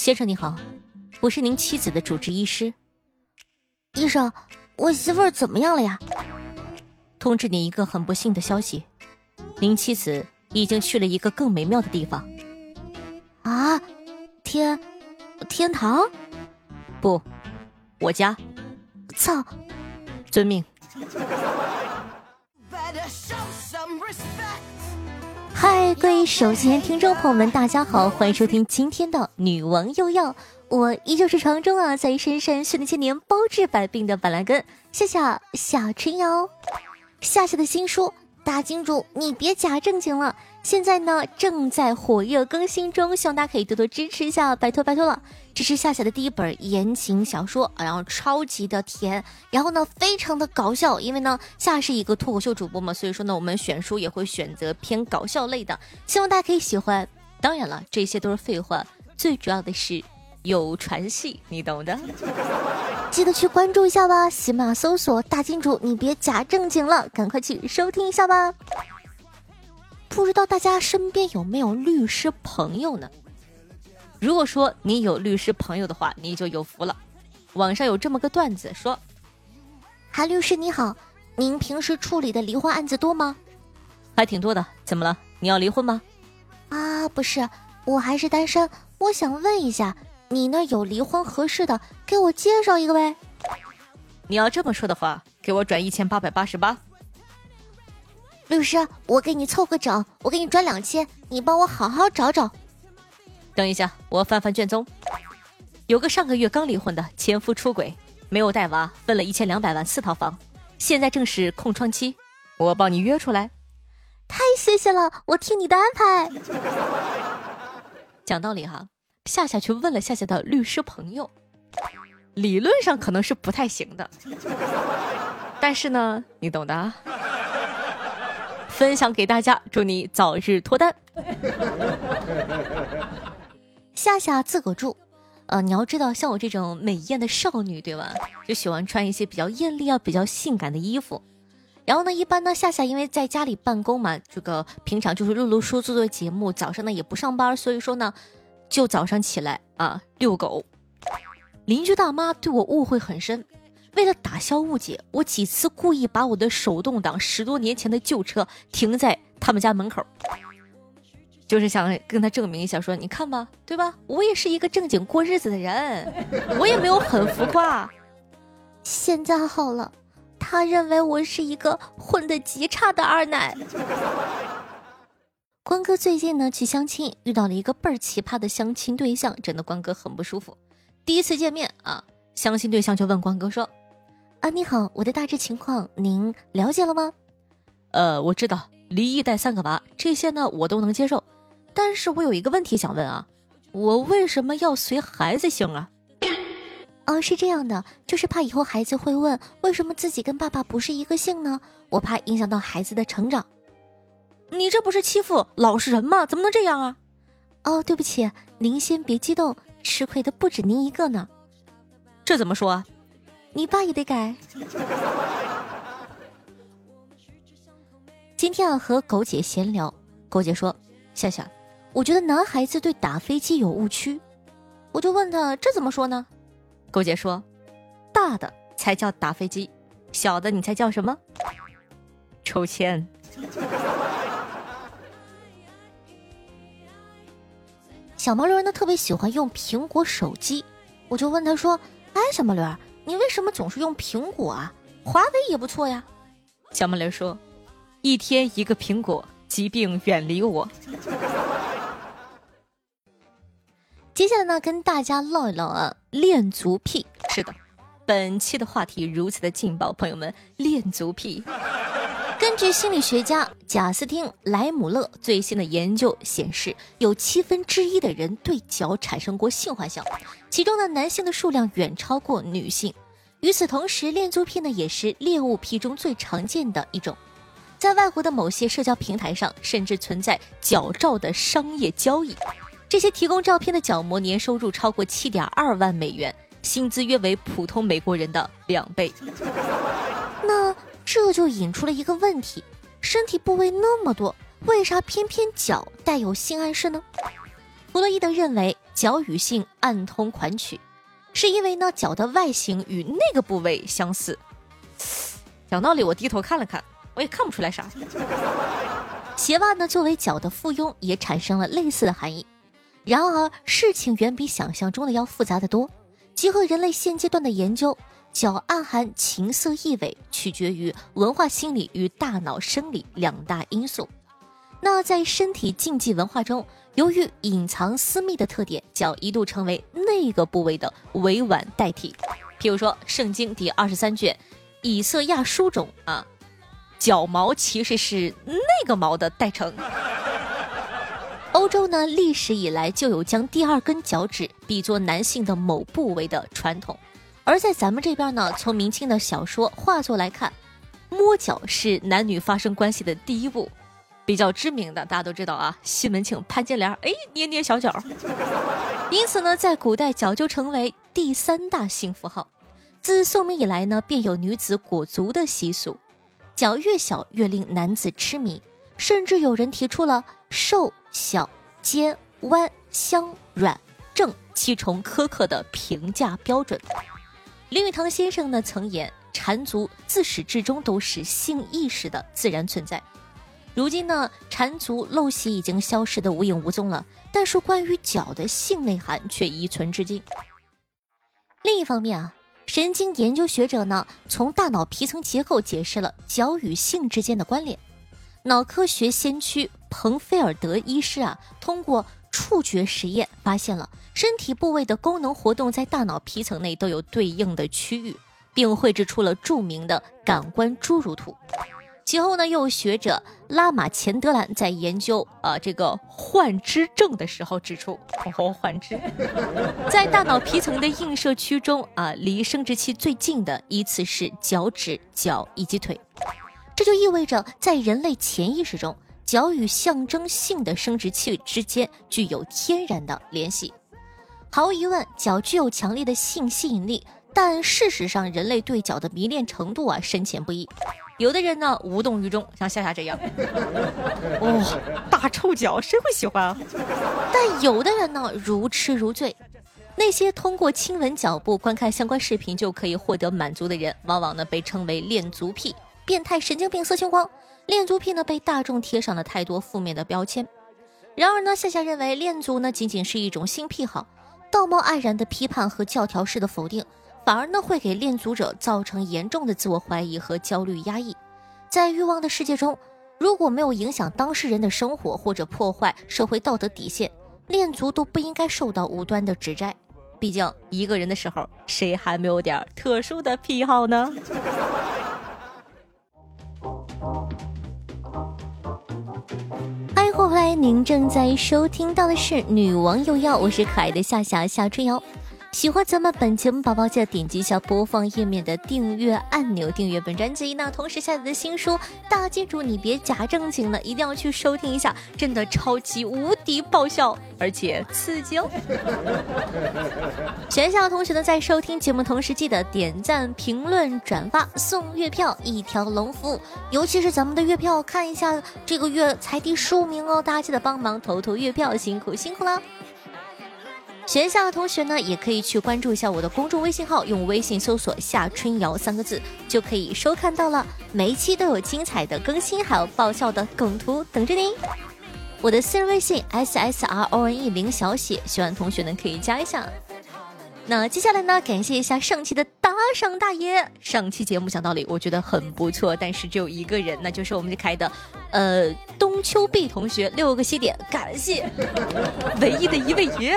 先生你好，我是您妻子的主治医师。医生，我媳妇儿怎么样了呀？通知你一个很不幸的消息，您妻子已经去了一个更美妙的地方。啊，天，天堂？不，我家。操！遵命。嗨，各位手机前听众朋友们，大家好，欢迎收听今天的女王又要。我依旧是床中啊，在深山训练千年、包治百病的板蓝根，夏夏小春瑶。夏夏的新书。大金主，你别假正经了！现在呢，正在火热更新中，希望大家可以多多支持一下，拜托拜托了！这是夏夏的第一本言情小说，然后超级的甜，然后呢，非常的搞笑。因为呢，夏是一个脱口秀主播嘛，所以说呢，我们选书也会选择偏搞笑类的，希望大家可以喜欢。当然了，这些都是废话，最主要的是有传戏，你懂的。记得去关注一下吧，喜马搜索大金主，你别假正经了，赶快去收听一下吧。不知道大家身边有没有律师朋友呢？如果说你有律师朋友的话，你就有福了。网上有这么个段子说：“韩律师你好，您平时处理的离婚案子多吗？还挺多的。怎么了？你要离婚吗？啊，不是，我还是单身，我想问一下。”你那有离婚合适的，给我介绍一个呗。你要这么说的话，给我转一千八百八十八。律师，我给你凑个整，我给你转两千，你帮我好好找找。等一下，我翻翻卷宗。有个上个月刚离婚的前夫出轨，没有带娃，分了一千两百万四套房，现在正是空窗期，我帮你约出来。太谢谢了，我听你的安排。讲道理哈。夏夏去问了夏夏的律师朋友，理论上可能是不太行的，但是呢，你懂的啊。分享给大家，祝你早日脱单。夏夏自个住，呃，你要知道，像我这种美艳的少女，对吧？就喜欢穿一些比较艳丽啊、比较性感的衣服。然后呢，一般呢，夏夏因为在家里办公嘛，这个平常就是录录书、做做节目，早上呢也不上班，所以说呢。就早上起来啊遛狗，邻居大妈对我误会很深。为了打消误解，我几次故意把我的手动挡十多年前的旧车停在他们家门口，就是想跟他证明一下，说你看吧，对吧？我也是一个正经过日子的人，我也没有很浮夸。现在好了，他认为我是一个混得极差的二奶。关哥最近呢去相亲，遇到了一个倍儿奇葩的相亲对象，真的关哥很不舒服。第一次见面啊，相亲对象就问关哥说：“啊，你好，我的大致情况您了解了吗？”“呃，我知道，离异带三个娃，这些呢我都能接受。但是我有一个问题想问啊，我为什么要随孩子姓啊？”“ 哦，是这样的，就是怕以后孩子会问为什么自己跟爸爸不是一个姓呢？我怕影响到孩子的成长。”你这不是欺负老实人吗？怎么能这样啊？哦，对不起，您先别激动，吃亏的不止您一个呢。这怎么说啊？你爸也得改。今天啊，和狗姐闲聊，狗姐说：“夏夏，我觉得男孩子对打飞机有误区。”我就问他：“这怎么说呢？”狗姐说：“大的才叫打飞机，小的你猜叫什么？抽签。”小毛驴儿呢特别喜欢用苹果手机，我就问他说：“哎，小毛驴儿，你为什么总是用苹果啊？华为也不错呀。”小马雷说：“一天一个苹果，疾病远离我。”接下来呢，跟大家唠一唠啊，恋足癖。是的，本期的话题如此的劲爆，朋友们，恋足癖。根据心理学家贾斯汀·莱姆勒最新的研究显示，有七分之一的人对脚产生过性幻想，其中的，男性的数量远超过女性。与此同时，恋足癖呢也是恋物癖中最常见的一种。在外国的某些社交平台上，甚至存在脚照的商业交易。这些提供照片的脚模年收入超过七点二万美元，薪资约为普通美国人的两倍。那？这就引出了一个问题：身体部位那么多，为啥偏偏脚带有性暗示呢？弗洛伊德认为，脚与性暗通款曲，是因为呢脚的外形与那个部位相似。讲道理，我低头看了看，我也看不出来啥。鞋袜呢作为脚的附庸，也产生了类似的含义。然而事情远比想象中的要复杂的多。结合人类现阶段的研究，脚暗含情色意味，取决于文化心理与大脑生理两大因素。那在身体禁忌文化中，由于隐藏私密的特点，脚一度成为那个部位的委婉代替。譬如说，《圣经》第二十三卷《以色亚书》中啊，脚毛其实是那个毛的代称。欧洲呢，历史以来就有将第二根脚趾比作男性的某部位的传统，而在咱们这边呢，从明清的小说、画作来看，摸脚是男女发生关系的第一步。比较知名的，大家都知道啊，西门庆、潘金莲，哎，捏捏小脚。因此呢，在古代脚就成为第三大性符号。自宋明以来呢，便有女子裹足的习俗，脚越小越令男子痴迷，甚至有人提出了瘦、小、尖、弯、香、软、正七重苛刻的评价标准。林语堂先生呢曾言：“缠足自始至终都是性意识的自然存在。”如今呢，缠足陋习已经消失的无影无踪了，但是关于脚的性内涵却遗存至今。另一方面啊，神经研究学者呢，从大脑皮层结构解释了脚与性之间的关联。脑科学先驱彭菲尔德医师啊，通过触觉实验发现了身体部位的功能活动在大脑皮层内都有对应的区域，并绘制出了著名的感官侏儒图。其后呢，又有学者拉马钱德兰在研究啊这个幻肢症的时候指出，哦，幻肢 在大脑皮层的映射区中啊，离生殖器最近的依次是脚趾、脚以及腿，这就意味着在人类潜意识中，脚与象征性的生殖器之间具有天然的联系。毫无疑问，脚具有强烈的性吸引力，但事实上，人类对脚的迷恋程度啊深浅不一。有的人呢无动于衷，像夏夏这样，哦，大臭脚谁会喜欢啊？但有的人呢如痴如醉，那些通过亲吻脚部观看相关视频就可以获得满足的人，往往呢被称为恋足癖、变态神经病、色情狂。恋足癖呢被大众贴上了太多负面的标签。然而呢，夏夏认为恋足呢仅仅是一种性癖好，道貌岸然的批判和教条式的否定。反而呢，会给恋足者造成严重的自我怀疑和焦虑压抑。在欲望的世界中，如果没有影响当事人的生活或者破坏社会道德底线，恋足都不应该受到无端的指摘。毕竟一个人的时候，谁还没有点特殊的癖好呢？您正在收听到的是《女王又要》，我是可爱的夏夏夏春瑶。喜欢咱们本节目宝宝，记得点击一下播放页面的订阅按钮，订阅本专辑。那同时下载的新书《大金主你别假正经了》，一定要去收听一下，真的超级无敌爆笑，而且刺激哦！全校同学呢，在收听节目同时，记得点赞、评论、转发，送月票一条龙服务。尤其是咱们的月票，看一下这个月才第十五名哦，大家记得帮忙投投月票，辛苦辛苦了。学校的同学呢，也可以去关注一下我的公众微信号，用微信搜索“夏春瑶”三个字，就可以收看到了。每一期都有精彩的更新，还有爆笑的梗图等着您。我的私人微信 s s r o n e 零小写，喜欢同学呢可以加一下。那接下来呢，感谢一下上期的打赏大爷。上期节目讲道理，我觉得很不错，但是只有一个人，那就是我们开的，呃，冬秋碧同学六个西点，感谢唯一的一位爷。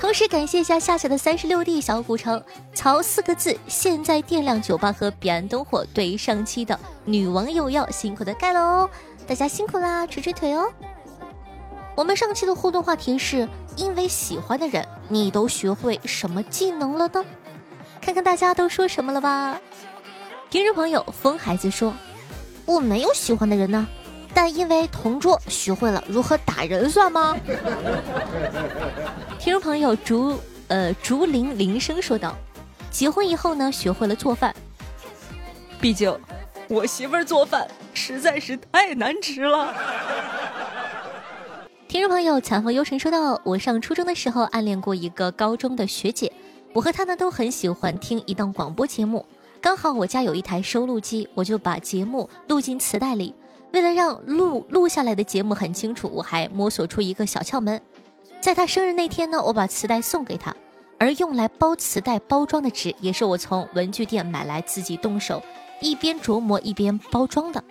同时感谢一下夏夏的三十六 D 小古城曹四个字，现在电量酒吧和彼岸灯火对上期的女王又要辛苦的盖了哦，大家辛苦啦，捶捶腿哦。我们上期的互动话题是因为喜欢的人，你都学会什么技能了呢？看看大家都说什么了吧。听众朋友风孩子说，我没有喜欢的人呢，但因为同桌学会了如何打人，算吗？听众朋友竹呃竹林铃声说道，结婚以后呢，学会了做饭，毕竟我媳妇儿做饭实在是太难吃了。听众朋友，残风幽尘说道：“我上初中的时候暗恋过一个高中的学姐，我和她呢都很喜欢听一档广播节目，刚好我家有一台收录机，我就把节目录进磁带里。为了让录录下来的节目很清楚，我还摸索出一个小窍门，在她生日那天呢，我把磁带送给她，而用来包磁带包装的纸也是我从文具店买来自己动手，一边琢磨一边包装的。”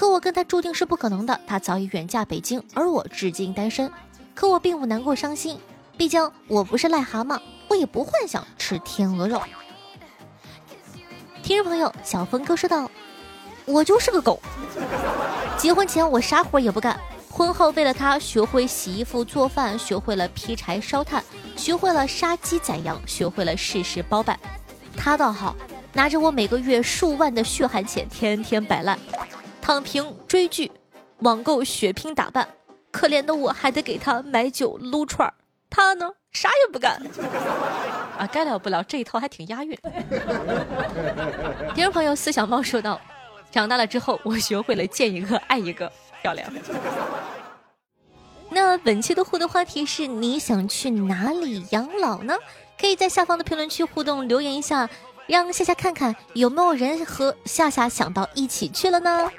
可我跟他注定是不可能的，他早已远嫁北京，而我至今单身。可我并不难过伤心，毕竟我不是癞蛤蟆，我也不幻想吃天鹅肉。听众朋友，小峰哥说道：“我就是个狗，结婚前我啥活也不干，婚后为了他学会洗衣服、做饭，学会了劈柴、烧炭，学会了杀鸡宰羊，学会了事事包办。他倒好，拿着我每个月数万的血汗钱，天天摆烂。”躺平追剧，网购血拼打扮，可怜的我还得给他买酒撸串儿，他呢啥也不干。啊，该了不了，这一套还挺押韵。听众朋友思想猫说道：“长大了之后，我学会了见一个爱一个，漂亮。”那本期的互动话题是：你想去哪里养老呢？可以在下方的评论区互动留言一下，让夏夏看看有没有人和夏夏想到一起去了呢？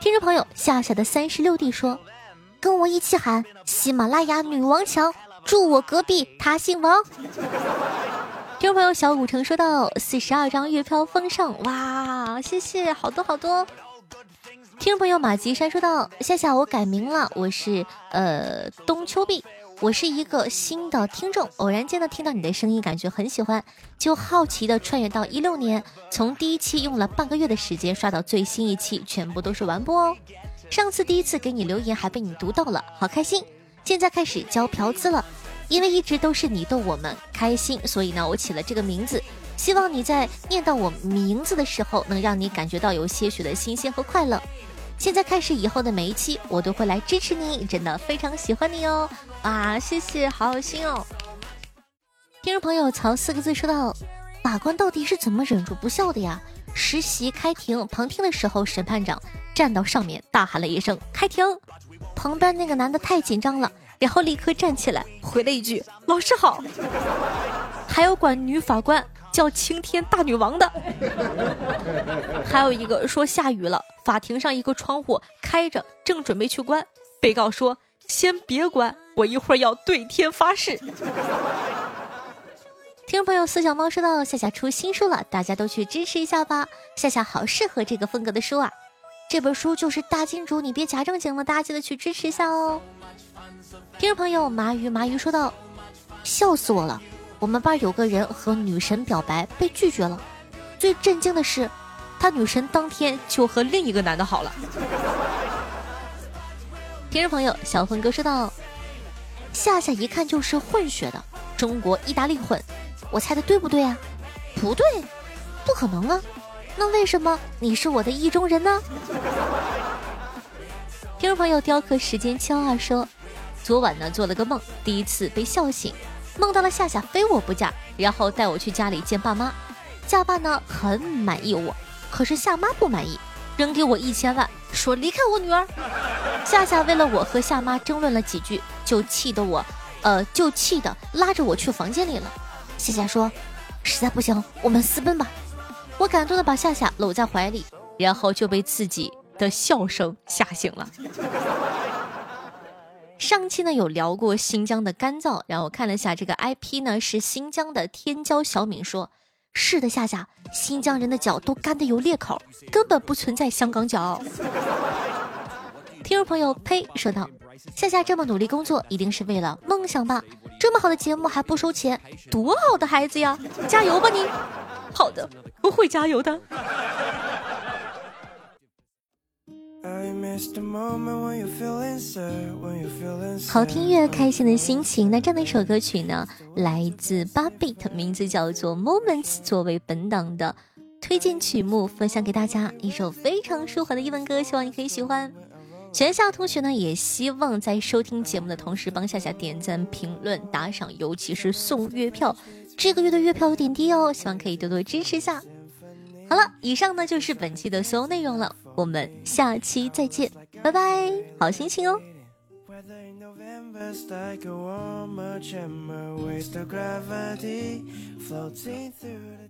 听众朋友，夏夏的三十六弟说：“跟我一起喊喜马拉雅女王强，住我隔壁，他姓王。”听众朋友，小古城说到四十二张月票封上，哇，谢谢，好多好多。听众朋友，马吉山说道：“夏夏，我改名了，我是呃冬秋碧。”我是一个新的听众，偶然间呢听到你的声音，感觉很喜欢，就好奇的穿越到一六年，从第一期用了半个月的时间刷到最新一期，全部都是完播哦。上次第一次给你留言还被你读到了，好开心。现在开始交嫖资了，因为一直都是你逗我们开心，所以呢我起了这个名字，希望你在念到我名字的时候，能让你感觉到有些许的新鲜和快乐。现在开始以后的每一期，我都会来支持你，真的非常喜欢你哦！啊，谢谢，好心哦！听众朋友，曹四个字说到，法官到底是怎么忍住不笑的呀？实习开庭旁听的时候，审判长站到上面大喊了一声“开庭”，旁边那个男的太紧张了，然后立刻站起来回了一句“老师好”。还有管女法官叫青天大女王的，还有一个说下雨了。法庭上一个窗户开着，正准备去关，被告说：“先别关，我一会儿要对天发誓。”听众朋友，四小猫说到夏夏出新书了，大家都去支持一下吧。夏夏好适合这个风格的书啊，这本书就是大金主，你别假正经了，大家记得去支持一下哦。听众朋友，麻鱼麻鱼说道：“笑死我了，我们班有个人和女神表白被拒绝了，最震惊的是。”他女神当天就和另一个男的好了。听众朋友，小峰哥说道：“夏夏一看就是混血的，中国意大利混，我猜的对不对啊？不对，不可能啊！那为什么你是我的意中人呢？” 听众朋友，雕刻时间七二说：“昨晚呢做了个梦，第一次被笑醒，梦到了夏夏非我不嫁，然后带我去家里见爸妈，夏爸呢很满意我。”可是夏妈不满意，扔给我一千万，说离开我女儿。夏夏为了我和夏妈争论了几句，就气得我，呃，就气得拉着我去房间里了。夏夏说，实在不行，我们私奔吧。我感动的把夏夏搂在怀里，然后就被自己的笑声吓醒了。上期呢有聊过新疆的干燥，然后我看了一下这个 IP 呢是新疆的天骄小敏说。是的，夏夏，新疆人的脚都干的有裂口，根本不存在香港脚。听众朋友呸说道：“夏夏这么努力工作，一定是为了梦想吧？这么好的节目还不收钱，多好的孩子呀！加油吧你！好的，我会加油的。”好听越，开心的心情。那这样的一首歌曲呢，来自八 bit，名字叫做《Moments》，作为本档的推荐曲目，分享给大家一首非常舒缓的英文歌，希望你可以喜欢。全校同学呢，也希望在收听节目的同时，帮夏夏点赞、评论、打赏，尤其是送月票。这个月的月票有点低哦，希望可以多多支持下。好了，以上呢就是本期的所有内容了，我们下期再见。拜拜，好心情哦。Weather in November's like a warmer chamber, waste of gravity floating through the.